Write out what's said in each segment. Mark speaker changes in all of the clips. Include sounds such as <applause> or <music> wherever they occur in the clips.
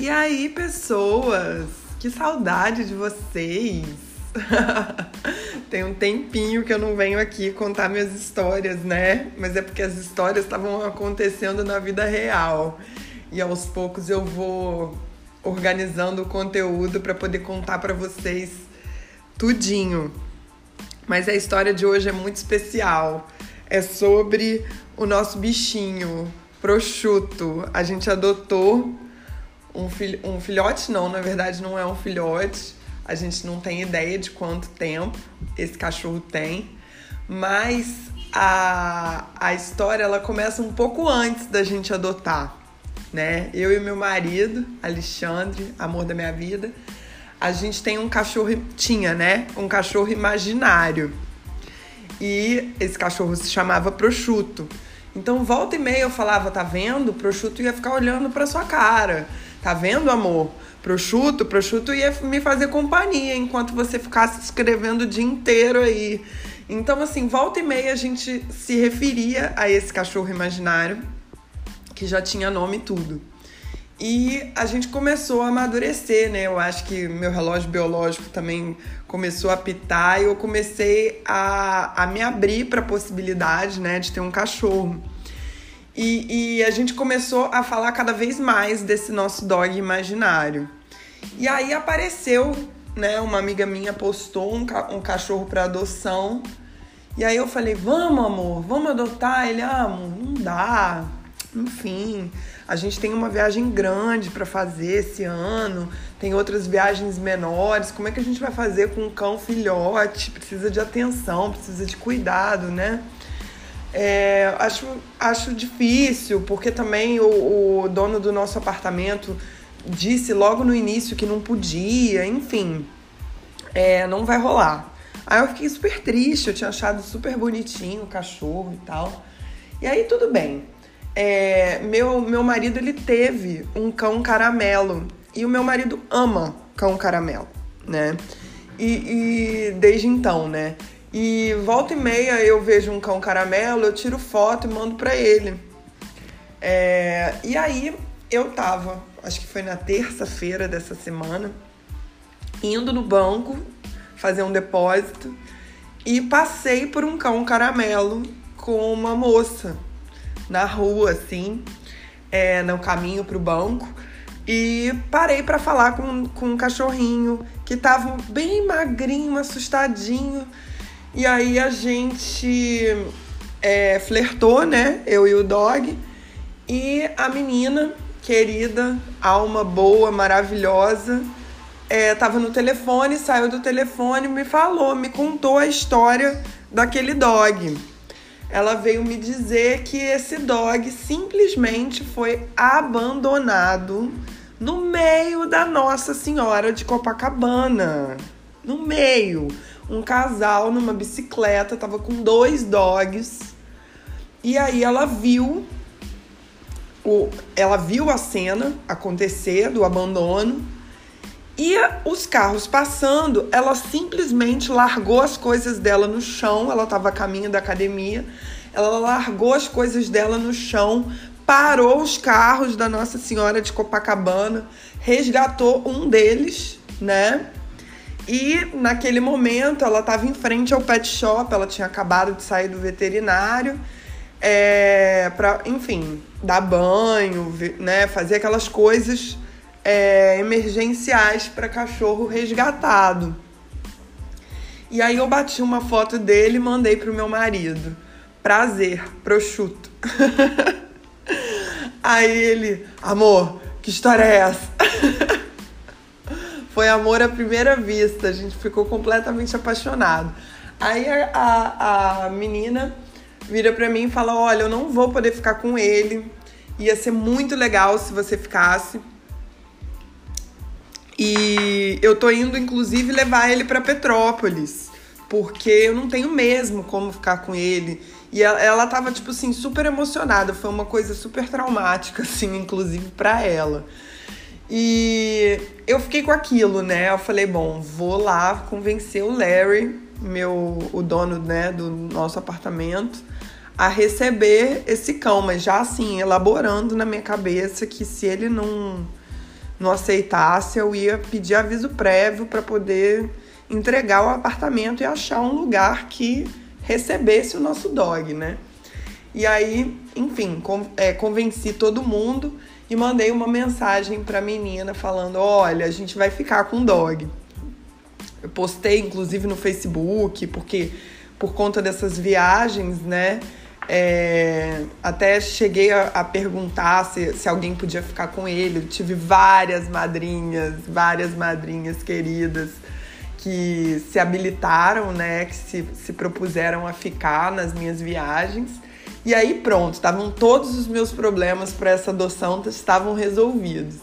Speaker 1: E aí, pessoas? Que saudade de vocês! <laughs> Tem um tempinho que eu não venho aqui contar minhas histórias, né? Mas é porque as histórias estavam acontecendo na vida real. E aos poucos eu vou organizando o conteúdo para poder contar para vocês tudinho. Mas a história de hoje é muito especial. É sobre o nosso bichinho, prosciutto. A gente adotou um, filho, um filhote, não, na verdade não é um filhote. A gente não tem ideia de quanto tempo esse cachorro tem, mas a, a história ela começa um pouco antes da gente adotar, né? Eu e meu marido, Alexandre, amor da minha vida, a gente tem um cachorro, tinha, né? Um cachorro imaginário. E esse cachorro se chamava Prosciutto. Então, volta e meia eu falava, tá vendo? Prosciutto ia ficar olhando pra sua cara. Tá vendo, amor? Prosciutto, prosciutto ia me fazer companhia enquanto você ficasse escrevendo o dia inteiro aí. Então, assim, volta e meia a gente se referia a esse cachorro imaginário, que já tinha nome e tudo. E a gente começou a amadurecer, né? Eu acho que meu relógio biológico também começou a pitar e eu comecei a, a me abrir para a possibilidade, né, de ter um cachorro. E, e a gente começou a falar cada vez mais desse nosso dog imaginário. E aí apareceu, né, uma amiga minha postou um, ca um cachorro para adoção. E aí eu falei, vamos amor, vamos adotar. Ele, ah, amor, não dá. Enfim, a gente tem uma viagem grande para fazer esse ano, tem outras viagens menores. Como é que a gente vai fazer com um cão filhote? Precisa de atenção, precisa de cuidado, né? É, acho, acho difícil, porque também o, o dono do nosso apartamento disse logo no início que não podia, enfim, é, não vai rolar. Aí eu fiquei super triste, eu tinha achado super bonitinho o cachorro e tal. E aí tudo bem. É, meu, meu marido ele teve um cão caramelo e o meu marido ama cão caramelo, né? E, e desde então, né? E volta e meia eu vejo um cão caramelo, eu tiro foto e mando pra ele. É, e aí eu tava, acho que foi na terça-feira dessa semana, indo no banco fazer um depósito e passei por um cão caramelo com uma moça na rua, assim, é, no caminho pro banco. E parei para falar com, com um cachorrinho que tava bem magrinho, assustadinho. E aí a gente é, flertou, né? Eu e o dog. E a menina, querida, alma boa, maravilhosa, é, tava no telefone, saiu do telefone, me falou, me contou a história daquele dog ela veio me dizer que esse dog simplesmente foi abandonado no meio da Nossa Senhora de Copacabana. No meio. Um casal numa bicicleta, tava com dois dogs. E aí ela viu o, ela viu a cena acontecer do abandono e os carros passando, ela simplesmente largou as coisas dela no chão. Ela estava a caminho da academia. Ela largou as coisas dela no chão, parou os carros da Nossa Senhora de Copacabana, resgatou um deles, né? E naquele momento ela estava em frente ao pet shop, ela tinha acabado de sair do veterinário, é, para, enfim, dar banho, né? Fazer aquelas coisas é, emergenciais para cachorro resgatado. E aí eu bati uma foto dele e mandei pro meu marido. Prazer, prosciutto. <laughs> aí ele, amor, que história é essa? <laughs> Foi amor à primeira vista, a gente ficou completamente apaixonado. Aí a, a, a menina vira pra mim e fala: Olha, eu não vou poder ficar com ele. Ia ser muito legal se você ficasse. E eu tô indo, inclusive, levar ele para Petrópolis, porque eu não tenho mesmo como ficar com ele. E ela, ela tava, tipo assim, super emocionada. Foi uma coisa super traumática, assim, inclusive para ela. E eu fiquei com aquilo, né? Eu falei, bom, vou lá convencer o Larry, meu, o dono, né, do nosso apartamento, a receber esse cão, mas já assim, elaborando na minha cabeça que se ele não não aceitasse, eu ia pedir aviso prévio para poder entregar o apartamento e achar um lugar que recebesse o nosso dog, né? E aí, enfim, é, convenci todo mundo e mandei uma mensagem para a menina falando: olha, a gente vai ficar com o dog. Eu postei, inclusive, no Facebook, porque por conta dessas viagens, né? É, até cheguei a, a perguntar se, se, alguém podia ficar com ele. Eu tive várias madrinhas, várias madrinhas queridas que se habilitaram, né? Que se, se propuseram a ficar nas minhas viagens. E aí pronto, estavam todos os meus problemas para essa adoção estavam resolvidos.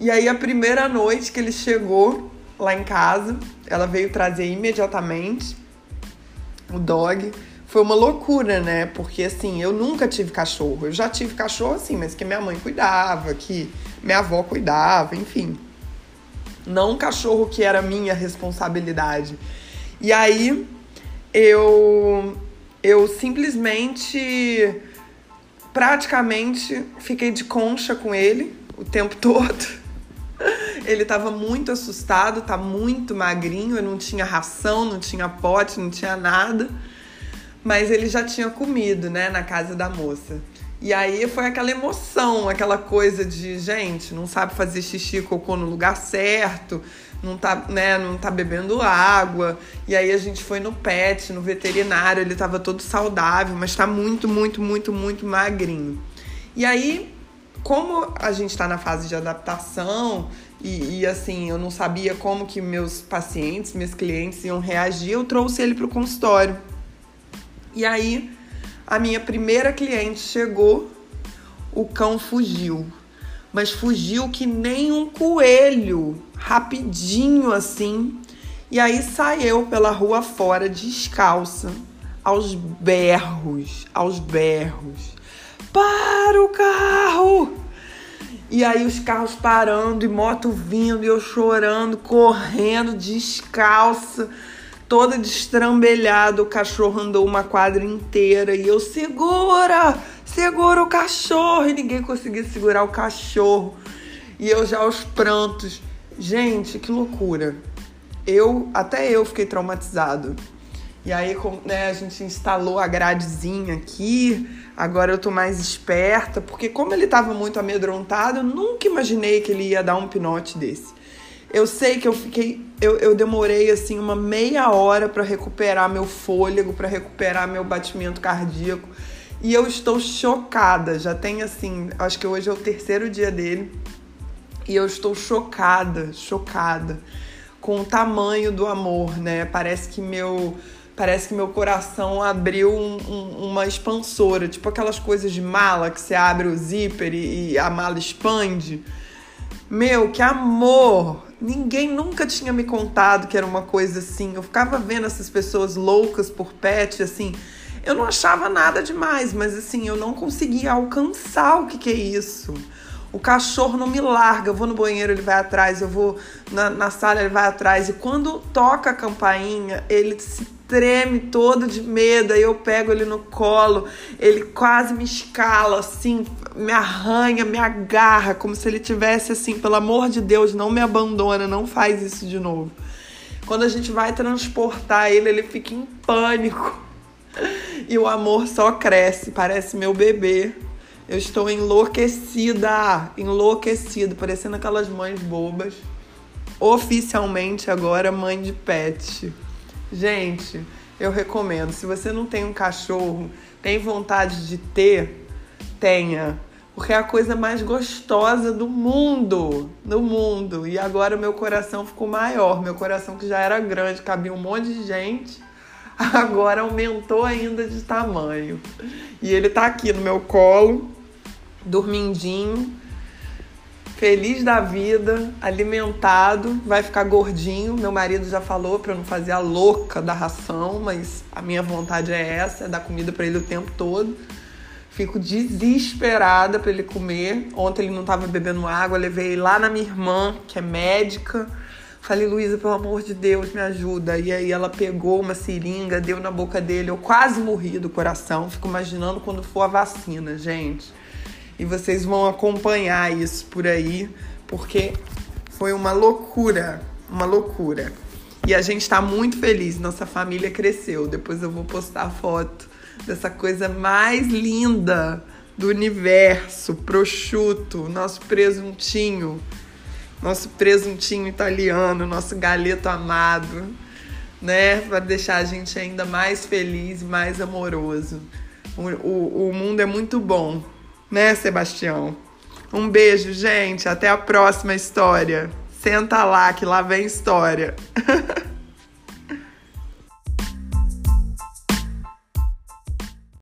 Speaker 1: E aí a primeira noite que ele chegou lá em casa, ela veio trazer imediatamente o dog foi uma loucura, né? Porque assim, eu nunca tive cachorro. Eu já tive cachorro assim, mas que minha mãe cuidava, que minha avó cuidava, enfim. Não um cachorro que era minha responsabilidade. E aí eu eu simplesmente praticamente fiquei de concha com ele o tempo <laughs> todo. Ele estava muito assustado, tá muito magrinho, eu não tinha ração, não tinha pote, não tinha nada mas ele já tinha comido, né, na casa da moça. E aí foi aquela emoção, aquela coisa de, gente, não sabe fazer xixi e cocô no lugar certo, não tá, né, não tá bebendo água. E aí a gente foi no pet, no veterinário, ele tava todo saudável, mas tá muito, muito, muito, muito magrinho. E aí, como a gente tá na fase de adaptação e, e assim, eu não sabia como que meus pacientes, meus clientes iam reagir, eu trouxe ele pro consultório. E aí, a minha primeira cliente chegou, o cão fugiu. Mas fugiu que nem um coelho, rapidinho assim. E aí saiu pela rua fora, descalça, aos berros, aos berros. Para o carro! E aí os carros parando e moto vindo e eu chorando, correndo, descalça toda destrambelhada, o cachorro andou uma quadra inteira e eu segura, segura o cachorro e ninguém conseguia segurar o cachorro. E eu já aos prantos. Gente, que loucura. Eu, até eu fiquei traumatizado. E aí, né, a gente instalou a gradezinha aqui. Agora eu tô mais esperta, porque como ele tava muito amedrontado, eu nunca imaginei que ele ia dar um pinote desse. Eu sei que eu fiquei, eu, eu demorei assim uma meia hora para recuperar meu fôlego, para recuperar meu batimento cardíaco. E eu estou chocada. Já tem assim, acho que hoje é o terceiro dia dele. E eu estou chocada, chocada com o tamanho do amor, né? Parece que meu parece que meu coração abriu um, um, uma expansora, tipo aquelas coisas de mala que você abre o zíper e, e a mala expande. Meu, que amor! Ninguém nunca tinha me contado que era uma coisa assim. Eu ficava vendo essas pessoas loucas por pet, assim. Eu não achava nada demais, mas assim, eu não conseguia alcançar o que, que é isso. O cachorro não me larga. Eu vou no banheiro, ele vai atrás. Eu vou na, na sala, ele vai atrás. E quando toca a campainha, ele se treme todo de medo. Aí eu pego ele no colo, ele quase me escala, assim, me arranha, me agarra, como se ele tivesse assim, pelo amor de Deus, não me abandona, não faz isso de novo. Quando a gente vai transportar ele, ele fica em pânico. <laughs> E o amor só cresce, parece meu bebê. Eu estou enlouquecida, enlouquecida, parecendo aquelas mães bobas. Oficialmente agora mãe de pet. Gente, eu recomendo. Se você não tem um cachorro, tem vontade de ter, tenha. Porque é a coisa mais gostosa do mundo. Do mundo. E agora meu coração ficou maior. Meu coração que já era grande, cabia um monte de gente. <laughs> Agora aumentou ainda de tamanho. E ele tá aqui no meu colo, dormindinho feliz da vida, alimentado, vai ficar gordinho. Meu marido já falou para eu não fazer a louca da ração, mas a minha vontade é essa, é dar comida para ele o tempo todo. Fico desesperada para ele comer. Ontem ele não estava bebendo água, levei lá na minha irmã, que é médica. Falei, Luísa, pelo amor de Deus, me ajuda. E aí ela pegou uma seringa, deu na boca dele. Eu quase morri do coração. Fico imaginando quando for a vacina, gente e vocês vão acompanhar isso por aí, porque foi uma loucura, uma loucura. E a gente tá muito feliz, nossa família cresceu. Depois eu vou postar foto dessa coisa mais linda do universo, prosciutto, nosso presuntinho, nosso presuntinho italiano, nosso galeto amado, né? Para deixar a gente ainda mais feliz, mais amoroso. O, o, o mundo é muito bom, né, Sebastião? Um beijo, gente. Até a próxima história. Senta lá que lá vem história. <laughs>